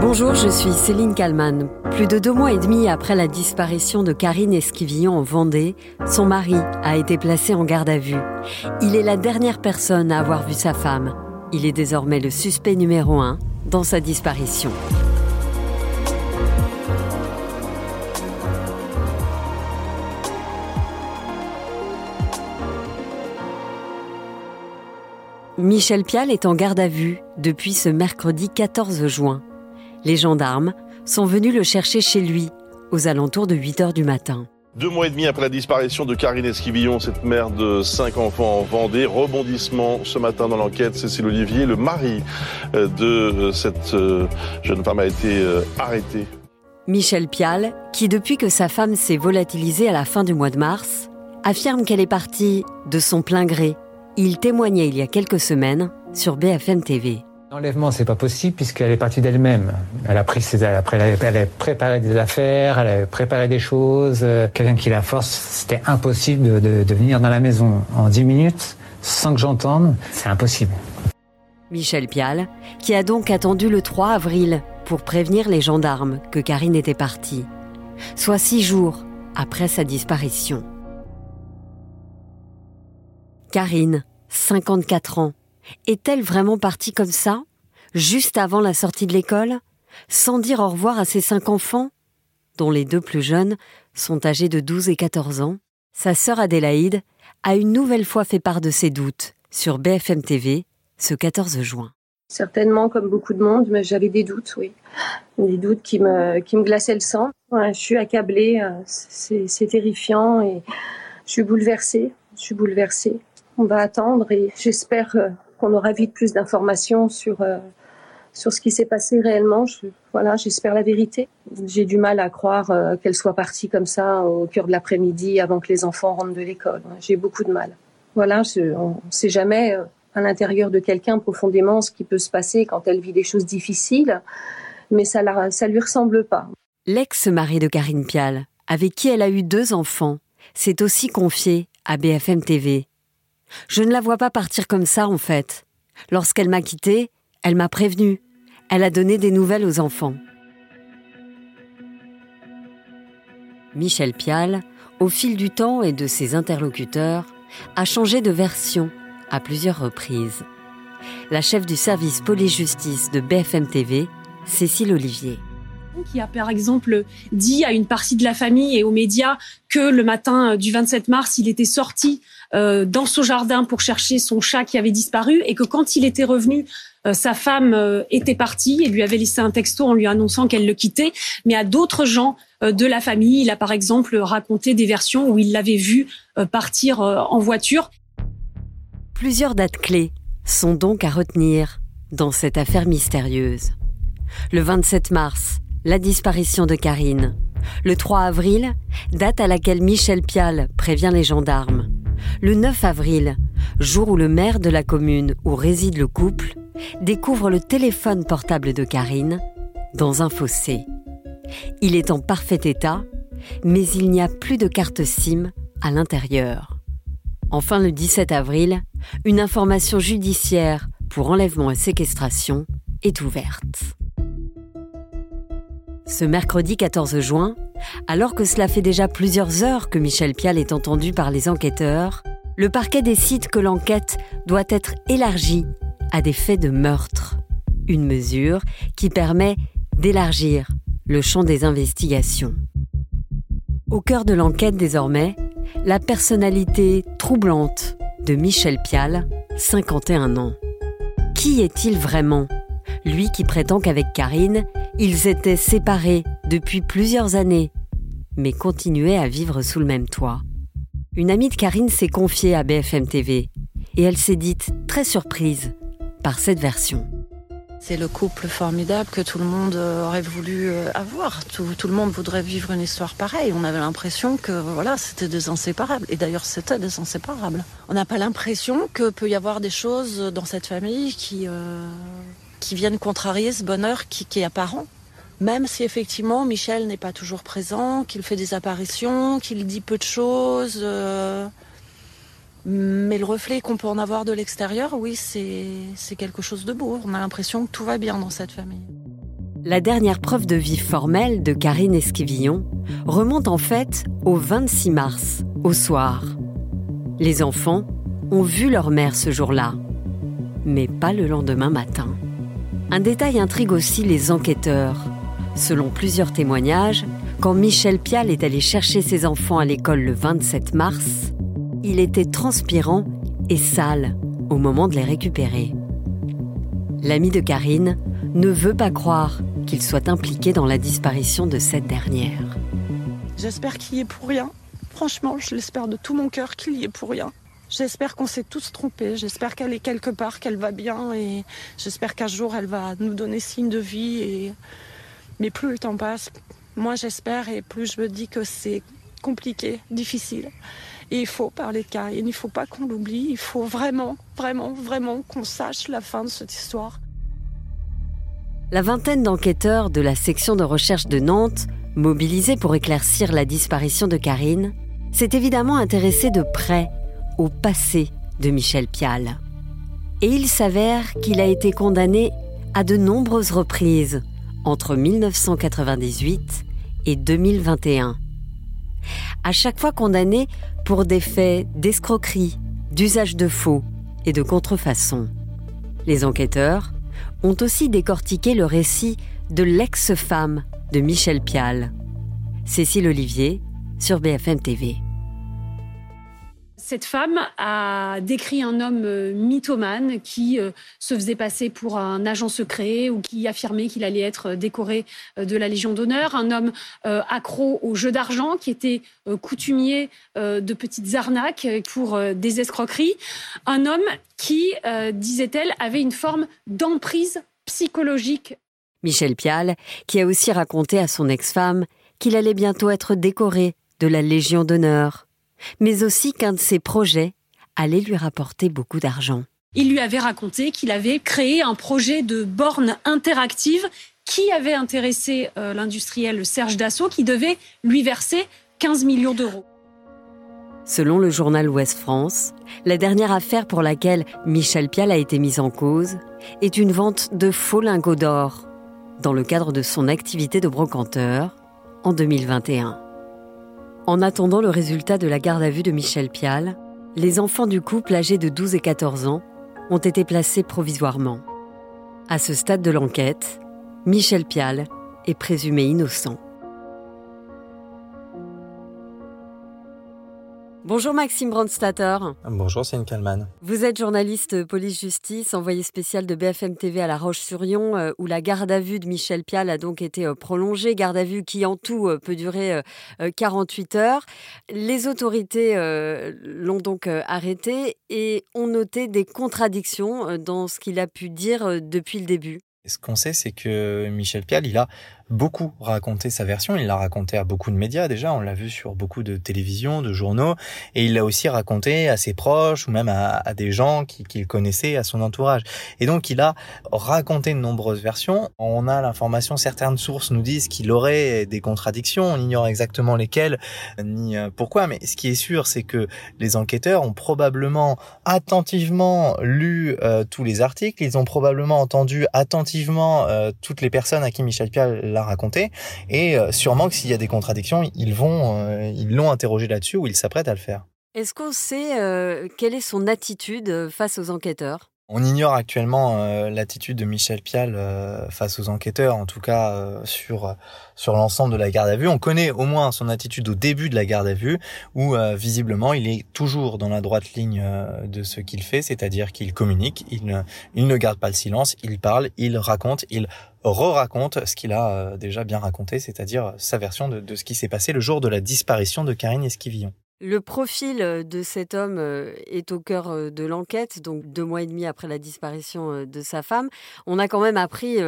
Bonjour, je suis Céline Kalman. Plus de deux mois et demi après la disparition de Karine Esquivillon en Vendée, son mari a été placé en garde à vue. Il est la dernière personne à avoir vu sa femme. Il est désormais le suspect numéro un dans sa disparition. Michel Pial est en garde à vue depuis ce mercredi 14 juin les gendarmes sont venus le chercher chez lui aux alentours de 8 heures du matin. Deux mois et demi après la disparition de Karine Esquivillon, cette mère de cinq enfants en Vendée, rebondissement ce matin dans l'enquête, Cécile Olivier, le mari euh, de euh, cette euh, jeune femme a été arrêté. Michel Pial, qui depuis que sa femme s'est volatilisée à la fin du mois de mars, affirme qu'elle est partie de son plein gré. Il témoignait il y a quelques semaines sur BFM TV. L'enlèvement, c'est pas possible puisqu'elle est partie d'elle-même. Elle a pris ses, elle a préparé des affaires, elle a préparé des choses. Euh, quelqu'un qui la force, c'était impossible de, de, venir dans la maison en 10 minutes sans que j'entende. C'est impossible. Michel Pial, qui a donc attendu le 3 avril pour prévenir les gendarmes que Karine était partie, soit six jours après sa disparition. Karine, 54 ans, est-elle vraiment partie comme ça, juste avant la sortie de l'école, sans dire au revoir à ses cinq enfants, dont les deux plus jeunes sont âgés de 12 et 14 ans? Sa sœur Adélaïde a une nouvelle fois fait part de ses doutes sur BFM TV ce 14 juin. Certainement, comme beaucoup de monde, mais j'avais des doutes, oui. Des doutes qui me, qui me glaçaient le sang. je suis accablée, euh, c'est terrifiant et je suis bouleversée. Je suis bouleversée. On va attendre et j'espère euh, qu'on aura vite plus d'informations sur euh, sur ce qui s'est passé réellement. voilà, j'espère la vérité. J'ai du mal à croire euh, qu'elle soit partie comme ça au cœur de l'après-midi avant que les enfants rentrent de l'école. J'ai beaucoup de mal. Voilà, on ne sait jamais euh, à l'intérieur de quelqu'un profondément ce qui peut se passer quand elle vit des choses difficiles, mais ça ne ça lui ressemble pas. L'ex-mari de Karine Pial, avec qui elle a eu deux enfants, s'est aussi confié à BFM TV. Je ne la vois pas partir comme ça, en fait. Lorsqu'elle m'a quitté, elle m'a prévenu. Elle a donné des nouvelles aux enfants. Michel Pial, au fil du temps et de ses interlocuteurs, a changé de version à plusieurs reprises. La chef du service police-justice de BFM TV, Cécile Olivier qui a par exemple dit à une partie de la famille et aux médias que le matin du 27 mars, il était sorti euh, dans son jardin pour chercher son chat qui avait disparu et que quand il était revenu, euh, sa femme euh, était partie et lui avait laissé un texto en lui annonçant qu'elle le quittait. Mais à d'autres gens de la famille, il a par exemple raconté des versions où il l'avait vu partir en voiture. Plusieurs dates clés sont donc à retenir dans cette affaire mystérieuse. Le 27 mars, la disparition de Karine. Le 3 avril, date à laquelle Michel Pial prévient les gendarmes. Le 9 avril, jour où le maire de la commune où réside le couple découvre le téléphone portable de Karine dans un fossé. Il est en parfait état, mais il n'y a plus de carte SIM à l'intérieur. Enfin, le 17 avril, une information judiciaire pour enlèvement et séquestration est ouverte. Ce mercredi 14 juin, alors que cela fait déjà plusieurs heures que Michel Pial est entendu par les enquêteurs, le parquet décide que l'enquête doit être élargie à des faits de meurtre. Une mesure qui permet d'élargir le champ des investigations. Au cœur de l'enquête désormais, la personnalité troublante de Michel Pial, 51 ans. Qui est-il vraiment? Lui qui prétend qu'avec Karine, ils étaient séparés depuis plusieurs années, mais continuaient à vivre sous le même toit. Une amie de Karine s'est confiée à BFM TV et elle s'est dite très surprise par cette version. C'est le couple formidable que tout le monde euh, aurait voulu euh, avoir. Tout, le monde voudrait vivre une histoire pareille. On avait l'impression que voilà, c'était des inséparables. Et d'ailleurs, c'était des inséparables. On n'a pas l'impression que peut y avoir des choses dans cette famille qui, euh, viennent contrarier ce bonheur qui, est apparent. Même si effectivement Michel n'est pas toujours présent, qu'il fait des apparitions, qu'il dit peu de choses. Mais le reflet qu'on peut en avoir de l'extérieur, oui, c'est quelque chose de beau. On a l'impression que tout va bien dans cette famille. La dernière preuve de vie formelle de Karine Esquivillon remonte en fait au 26 mars, au soir. Les enfants ont vu leur mère ce jour-là, mais pas le lendemain matin. Un détail intrigue aussi les enquêteurs. Selon plusieurs témoignages, quand Michel Pial est allé chercher ses enfants à l'école le 27 mars, il était transpirant et sale au moment de les récupérer. L'ami de Karine ne veut pas croire qu'il soit impliqué dans la disparition de cette dernière. J'espère qu'il y est pour rien. Franchement, je l'espère de tout mon cœur qu'il y est pour rien. J'espère qu'on s'est tous trompés. J'espère qu'elle est quelque part, qu'elle va bien et j'espère qu'un jour elle va nous donner signe de vie. Et... Mais plus le temps passe, moins j'espère et plus je me dis que c'est compliqué, difficile. Il faut parler de Karine, il ne faut pas qu'on l'oublie, il faut vraiment, vraiment, vraiment qu'on sache la fin de cette histoire. La vingtaine d'enquêteurs de la section de recherche de Nantes, mobilisés pour éclaircir la disparition de Karine, s'est évidemment intéressé de près au passé de Michel Pial. Et il s'avère qu'il a été condamné à de nombreuses reprises entre 1998 et 2021 à chaque fois condamné pour des faits d'escroquerie, d'usage de faux et de contrefaçon. Les enquêteurs ont aussi décortiqué le récit de l'ex-femme de Michel Pial, Cécile Olivier, sur BFM TV. Cette femme a décrit un homme euh, mythomane qui euh, se faisait passer pour un agent secret ou qui affirmait qu'il allait être décoré euh, de la Légion d'honneur, un homme accro au jeu d'argent qui était coutumier de petites arnaques pour des escroqueries, un homme qui, disait-elle, avait une forme d'emprise psychologique. Michel Pial, qui a aussi raconté à son ex-femme qu'il allait bientôt être décoré de la Légion d'honneur mais aussi qu'un de ses projets allait lui rapporter beaucoup d'argent. Il lui avait raconté qu'il avait créé un projet de borne interactive qui avait intéressé euh, l'industriel Serge Dassault, qui devait lui verser 15 millions d'euros. Selon le journal Ouest France, la dernière affaire pour laquelle Michel Pial a été mis en cause est une vente de faux lingots d'or dans le cadre de son activité de brocanteur en 2021. En attendant le résultat de la garde à vue de Michel Pial, les enfants du couple âgés de 12 et 14 ans ont été placés provisoirement. À ce stade de l'enquête, Michel Pial est présumé innocent. Bonjour Maxime Brandstatter. Bonjour Céline Kalman. Vous êtes journaliste police-justice, envoyé spécial de BFM TV à La Roche-sur-Yon, euh, où la garde à vue de Michel Pial a donc été euh, prolongée. Garde à vue qui en tout euh, peut durer 48 heures. Les autorités l'ont donc arrêté et ont noté des contradictions dans ce qu'il a pu dire depuis le début. Ce qu'on sait, c'est que Michel Pial, il a beaucoup raconté sa version. Il l'a raconté à beaucoup de médias déjà. On l'a vu sur beaucoup de télévisions, de journaux. Et il l'a aussi raconté à ses proches ou même à, des gens qu'il connaissait, à son entourage. Et donc, il a raconté de nombreuses versions. On a l'information, certaines sources nous disent qu'il aurait des contradictions. On ignore exactement lesquelles ni euh, pourquoi. Mais ce qui est sûr, c'est que les enquêteurs ont probablement attentivement lu euh, tous les articles. Ils ont probablement entendu attentivement euh, toutes les personnes à qui Michel Pial raconter. Et euh, sûrement que s'il y a des contradictions, ils vont, euh, ils l'ont interrogé là-dessus ou ils s'apprêtent à le faire. Est-ce qu'on sait euh, quelle est son attitude face aux enquêteurs? On ignore actuellement l'attitude de Michel Pial face aux enquêteurs, en tout cas sur sur l'ensemble de la garde à vue. On connaît au moins son attitude au début de la garde à vue, où visiblement il est toujours dans la droite ligne de ce qu'il fait, c'est-à-dire qu'il communique, il ne, il garde pas le silence, il parle, il raconte, il re-raconte ce qu'il a euh, déjà bien raconté, c'est-à-dire sa version de, ce qui s'est passé le jour de la disparition de Karine Esquivillon. Le profil euh, de cet homme euh, est au cœur de l'enquête, donc deux mois et demi après la disparition de sa femme. On a quand même appris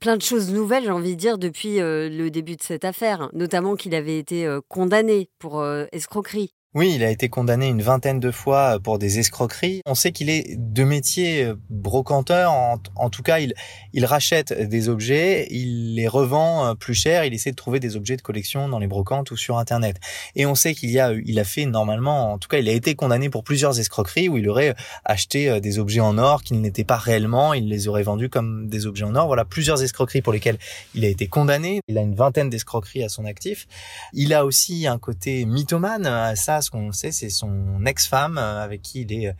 plein de choses nouvelles, j'ai envie de dire, depuis le début de cette affaire, notamment qu'il avait été condamné pour escroquerie. Oui, il a été condamné une vingtaine de fois pour des escroqueries. On sait qu'il est de métier euh, brocanteur. En, tout cas, il, rachète des objets, il les revend euh, plus cher. Il essaie de trouver des objets de collection dans les brocantes ou sur Internet. Et on sait qu'il y a, il a fait normalement, en tout cas, il a été condamné pour plusieurs escroqueries où il aurait acheté euh, des objets en or qui n'étaient pas réellement. Il les aurait vendus comme des objets en or. Voilà, plusieurs escroqueries pour lesquelles il a été condamné. Il a une vingtaine d'escroqueries à son actif. Il a aussi un côté mythomane. Ça, ce qu'on sait, c'est son ex-femme euh, avec qui il est, euh,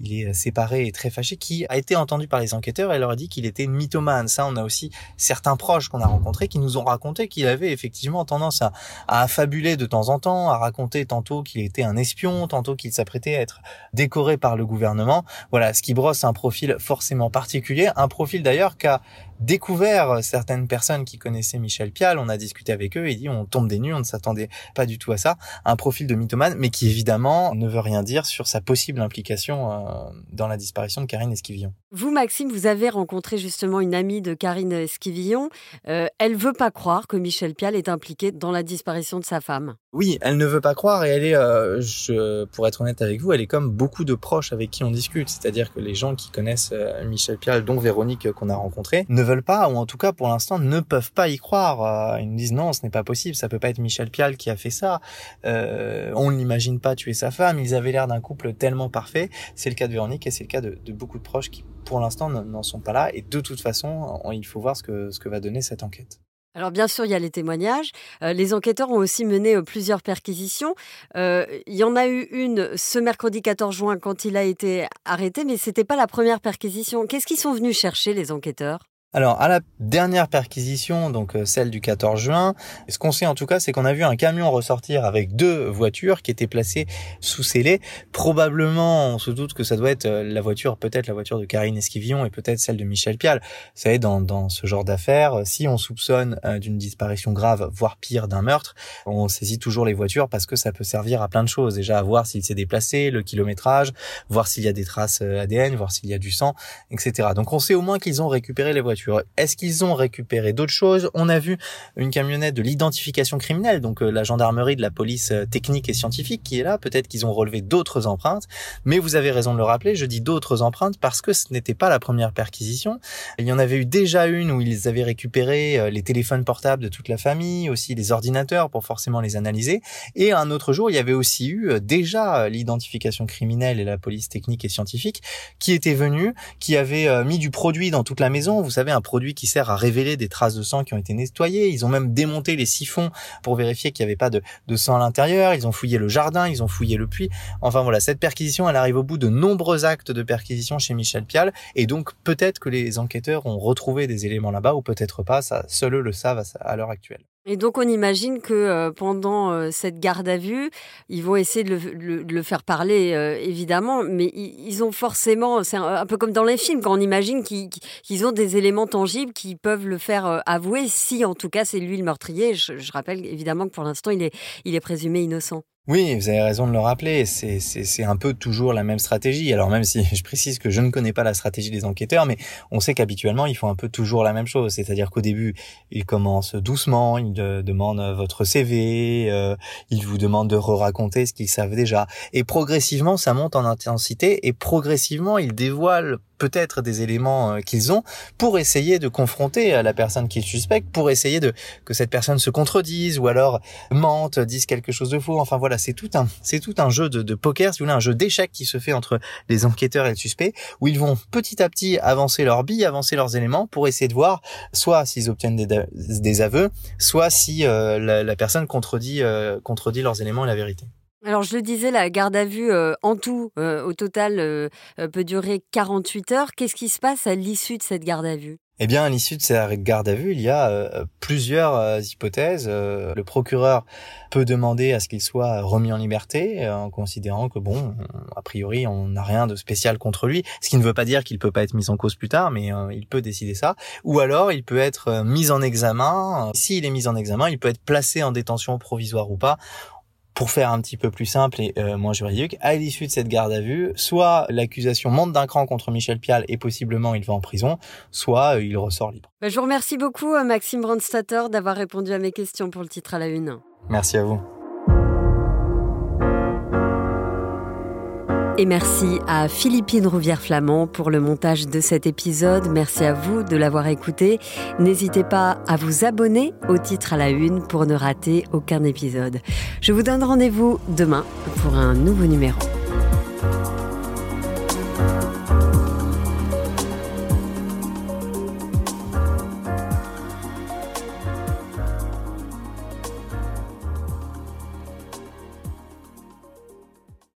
il est séparé et très fâché, qui a été entendu par les enquêteurs et leur a dit qu'il était mythomane. Ça, on a aussi certains proches qu'on a rencontrés qui nous ont raconté qu'il avait effectivement tendance à, à affabuler de temps en temps, à raconter tantôt qu'il était un espion, tantôt qu'il s'apprêtait à être décoré par le gouvernement. Voilà, ce qui brosse un profil forcément particulier, un profil d'ailleurs qu'a découvert certaines personnes qui connaissaient Michel Pial, on a discuté avec eux et dit on tombe des nues, on ne s'attendait pas du tout à ça, un profil de mythomane, mais qui évidemment ne veut rien dire sur sa possible implication euh, dans la disparition de Karine Esquivillon. Vous, Maxime, vous avez rencontré justement une amie de Karine Esquivillon. Euh, elle veut pas croire que Michel Pial est impliqué dans la disparition de sa femme. Oui, elle ne veut pas croire et elle est, euh, je, pour être honnête avec vous, elle est comme beaucoup de proches avec qui on discute. C'est-à-dire que les gens qui connaissent euh, Michel Pial, dont Véronique qu'on a rencontré, ne veulent pas, ou en tout cas pour l'instant ne peuvent pas y croire. ils nous disent non, ce n'est pas possible, ça peut pas être Michel Pial qui a fait ça. on ne l'imagine pas tuer sa femme. Ils avaient l'air d'un couple tellement parfait. C'est le cas de Véronique et c'est le cas de, de beaucoup de proches qui pour l'instant n'en sont pas là. Et de toute façon, il faut voir ce que, ce que va donner cette enquête. Alors bien sûr, il y a les témoignages. Euh, les enquêteurs ont aussi mené euh, plusieurs perquisitions. Euh, il y en a eu une ce mercredi 14 juin quand il a été arrêté, mais ce n'était pas la première perquisition. Qu'est-ce qu'ils sont venus chercher, les enquêteurs? Alors, à la dernière perquisition, donc euh, celle du 14 juin, ce qu'on sait en tout cas, c'est qu'on a vu un camion ressortir avec deux voitures qui étaient placées sous scellé. Probablement, on se doute que ça doit être euh, la voiture, peut-être la voiture de Karine Esquivillon et peut-être celle de Michel Pial. Vous savez, dans, dans ce genre d'affaires, si on soupçonne euh, d'une disparition grave, voire pire d'un meurtre, on saisit toujours les voitures parce que ça peut servir à plein de choses. Déjà, à voir s'il s'est déplacé, le kilométrage, voir s'il y a des traces ADN, voir s'il y a du sang, etc. Donc on sait au moins qu'ils ont récupéré les voitures. Est-ce qu'ils ont récupéré d'autres choses On a vu une camionnette de l'identification criminelle, donc euh, la gendarmerie de la police euh, technique et scientifique qui est là. Peut-être qu'ils ont relevé d'autres empreintes, mais vous avez raison de le rappeler. Je dis d'autres empreintes parce que ce n'était pas la première perquisition. Il y en avait eu déjà une où ils avaient récupéré euh, les téléphones portables de toute la famille, aussi les ordinateurs pour forcément les analyser. Et un autre jour, il y avait aussi eu déjà l'identification criminelle et la police technique et scientifique qui étaient venus, qui avaient mis du produit dans toute la maison. Vous savez, un produit qui sert à révéler des traces de sang qui ont été nettoyées. Ils ont même démonté les siphons pour vérifier qu'il n'y avait pas de, sang à l'intérieur. Ils ont fouillé le jardin, ils ont fouillé le puits. Enfin voilà, cette perquisition, elle arrive au bout de nombreux actes de perquisition chez Michel Pial. Et donc peut-être que les enquêteurs ont retrouvé des éléments là-bas ou peut-être pas. Ça, seuls eux le savent à l'heure actuelle. Et donc, on imagine que euh, pendant euh, cette garde à vue, ils vont essayer de le, faire parler, euh, évidemment, mais ils, ont forcément, c'est un, peu comme dans les films, quand on imagine qu'ils ont des éléments tangibles qui peuvent le faire avouer, si en tout cas c'est lui le meurtrier. Je, rappelle évidemment que pour l'instant, il est présumé innocent. Oui, vous avez raison de le rappeler. C'est, un peu toujours la même stratégie. Alors même si je précise que je ne connais pas la stratégie des enquêteurs, mais on sait qu'habituellement ils font un peu toujours la même chose. C'est-à-dire qu'au début ils commencent doucement, ils demandent votre CV, euh, ils vous demandent de re-raconter ce qu'ils savent déjà, et progressivement ça monte en intensité et progressivement ils dévoilent peut-être des éléments euh, qu'ils ont pour essayer de confronter la personne qu'ils suspectent, pour essayer de que cette personne se contredise ou alors mente, dise quelque chose de faux. Enfin voilà, c'est tout un c'est tout un jeu de, poker, si vous voulez, un jeu d'échecs qui se fait entre les enquêteurs et le suspect, où ils vont petit à petit avancer leurs billes, avancer leurs éléments pour essayer de voir soit s'ils obtiennent des, des aveux, soit si euh, la, personne contredit euh, contredit leurs éléments et la vérité. Alors, je le disais, la garde à vue euh, en tout, euh, au total, euh, peut durer 48 heures. Qu'est-ce qui se passe à l'issue de cette garde à vue? Eh bien, à l'issue de cette garde à vue, il y a plusieurs hypothèses. le procureur peut demander à ce qu'il soit remis en liberté, en considérant que, bon, a priori, on n'a rien de spécial contre lui, ce qui ne veut pas dire qu'il peut pas être mis en cause plus tard, mais il peut décider ça. Ou alors, il peut être mis en examen. S'il est mis en examen, il peut être placé en détention provisoire ou pas pour faire un petit peu plus simple et euh, moins juridique, à l'issue de cette garde à vue, soit l'accusation monte d'un cran contre Michel Pial et possiblement il va en prison, soit euh, il ressort libre. Bah, je vous remercie beaucoup, euh, Maxime Brandstatter, d'avoir répondu à mes questions pour le titre à la une. Merci à vous. Et merci à Philippine Rouvière-Flamand pour le montage de cet épisode. Merci à vous de l'avoir écouté. N'hésitez pas à vous abonner au titre à la une pour ne rater aucun épisode. Je vous donne rendez-vous demain pour un nouveau numéro.